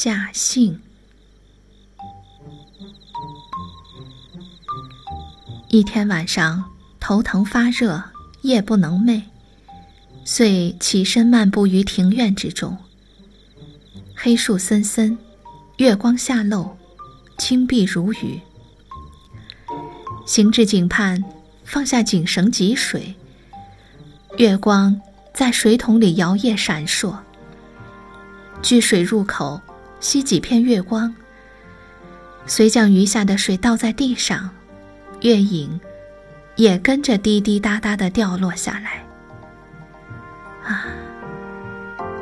夏信。一天晚上，头疼发热，夜不能寐，遂起身漫步于庭院之中。黑树森森，月光下漏，青碧如雨。行至井畔，放下井绳汲水。月光在水桶里摇曳闪烁。聚水入口，吸几片月光，遂将余下的水倒在地上。月影也跟着滴滴答答的掉落下来。啊，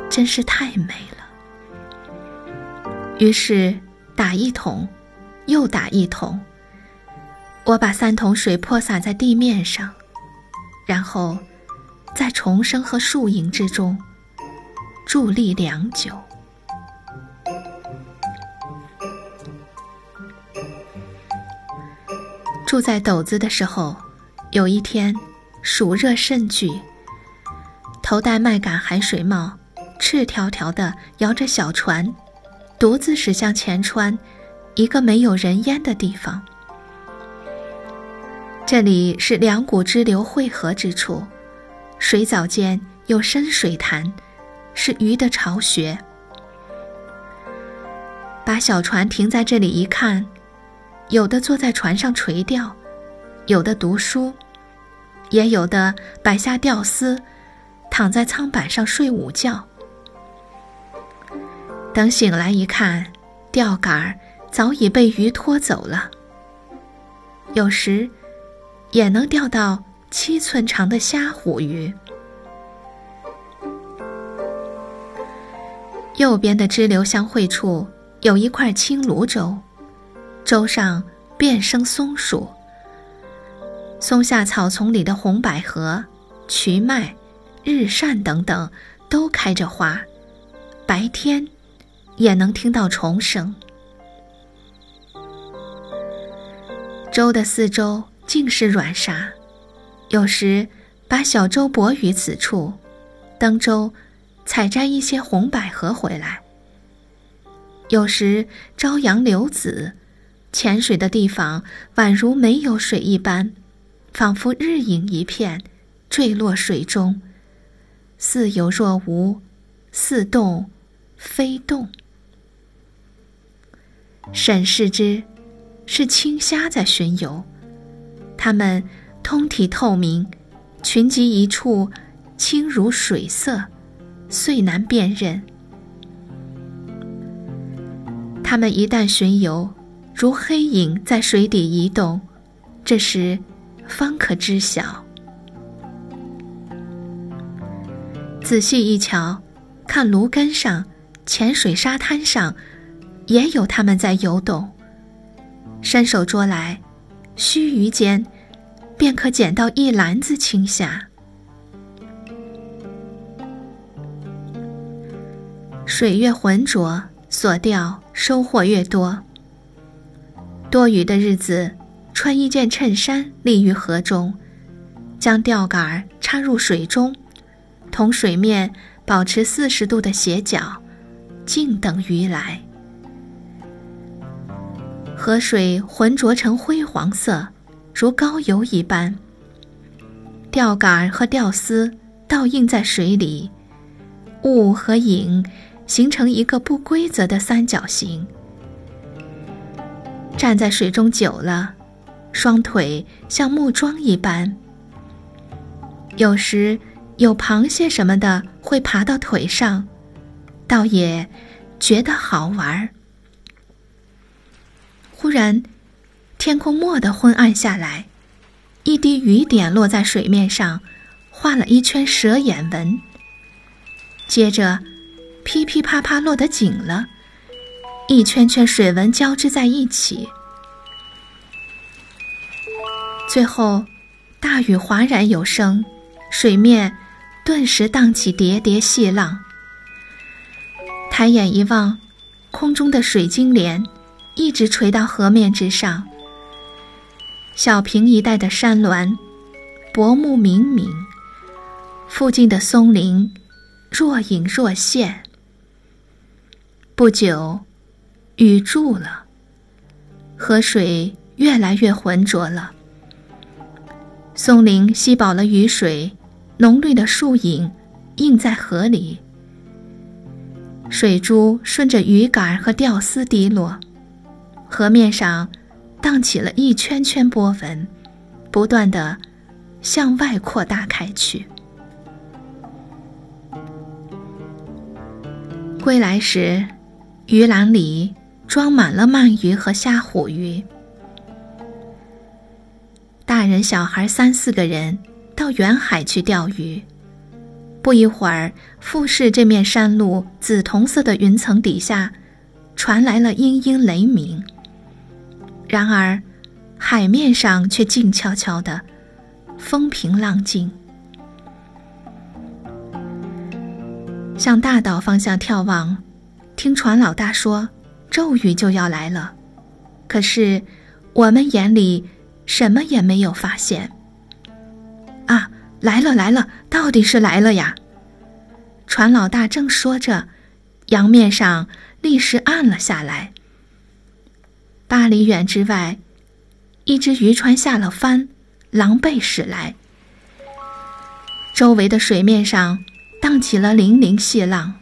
真是太美了。于是打一桶，又打一桶。我把三桶水泼洒在地面上，然后在虫声和树影之中伫立良久。住在斗子的时候，有一天，暑热甚剧。头戴麦秆海水帽，赤条条的摇着小船，独自驶向前川，一个没有人烟的地方。这里是两股支流汇合之处，水藻间有深水潭，是鱼的巢穴。把小船停在这里一看。有的坐在船上垂钓，有的读书，也有的摆下钓丝，躺在舱板上睡午觉。等醒来一看，钓竿早已被鱼拖走了。有时，也能钓到七寸长的虾虎鱼。右边的支流相会处有一块青芦洲。洲上遍生松树，松下草丛里的红百合、瞿麦、日扇等等都开着花，白天也能听到虫声。洲的四周尽是软沙，有时把小舟泊于此处，登舟采摘一些红百合回来。有时朝阳流子。潜水的地方宛如没有水一般，仿佛日影一片，坠落水中，似有若无，似动非动。审视之，是青虾在巡游，它们通体透明，群集一处，清如水色，遂难辨认。它们一旦巡游。如黑影在水底移动，这时方可知晓。仔细一瞧，看芦根上、浅水沙滩上，也有它们在游动。伸手捉来，须臾间，便可捡到一篮子青虾。水越浑浊，所钓收获越多。多雨的日子，穿一件衬衫立于河中，将钓竿插入水中，同水面保持四十度的斜角，静等鱼来。河水浑浊成灰黄色，如膏油一般。钓竿和钓丝倒映在水里，雾和影形成一个不规则的三角形。站在水中久了，双腿像木桩一般。有时有螃蟹什么的会爬到腿上，倒也觉得好玩儿。忽然，天空蓦地昏暗下来，一滴雨点落在水面上，画了一圈蛇眼纹。接着，噼噼啪啪落得紧了。一圈圈水纹交织在一起，最后大雨哗然有声，水面顿时荡起叠叠细浪。抬眼一望，空中的水晶帘一直垂到河面之上。小平一带的山峦薄暮冥冥，附近的松林若隐若现。不久。雨住了，河水越来越浑浊了。松林吸饱了雨水，浓绿的树影映在河里。水珠顺着鱼竿和钓丝滴落，河面上荡起了一圈圈波纹，不断的向外扩大开去。归来时，鱼篮里装满了鳗鱼和虾虎鱼。大人小孩三四个人到远海去钓鱼。不一会儿，富士这面山路紫铜色的云层底下，传来了嘤嘤雷鸣。然而，海面上却静悄悄的，风平浪静。向大岛方向眺望，听船老大说，骤雨就要来了。可是，我们眼里什么也没有发现。啊！来了来了，到底是来了呀！船老大正说着，洋面上立时暗了下来。八里远之外，一只渔船下了帆，狼狈驶来。周围的水面上荡起了粼粼细浪。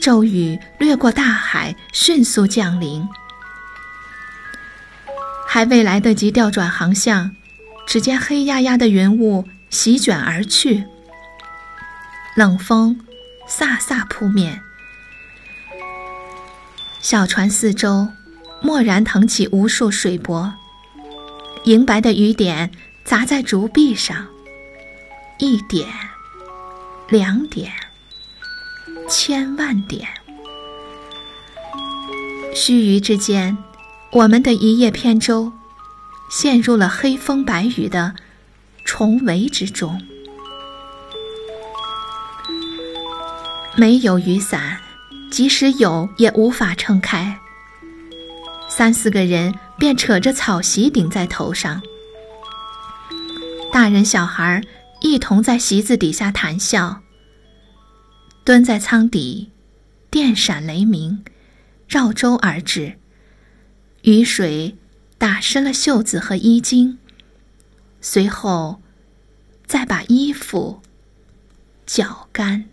骤雨掠过大海，迅速降临。还未来得及调转航向。只见黑压压的云雾席卷而去，冷风飒飒扑面，小船四周蓦然腾起无数水波，银白的雨点砸在竹壁上，一点，两点，千万点，须臾之间，我们的一叶扁舟。陷入了黑风白雨的重围之中，没有雨伞，即使有也无法撑开。三四个人便扯着草席顶在头上，大人小孩一同在席子底下谈笑。蹲在舱底，电闪雷鸣，绕舟而至，雨水。打湿了袖子和衣襟，随后再把衣服搅干。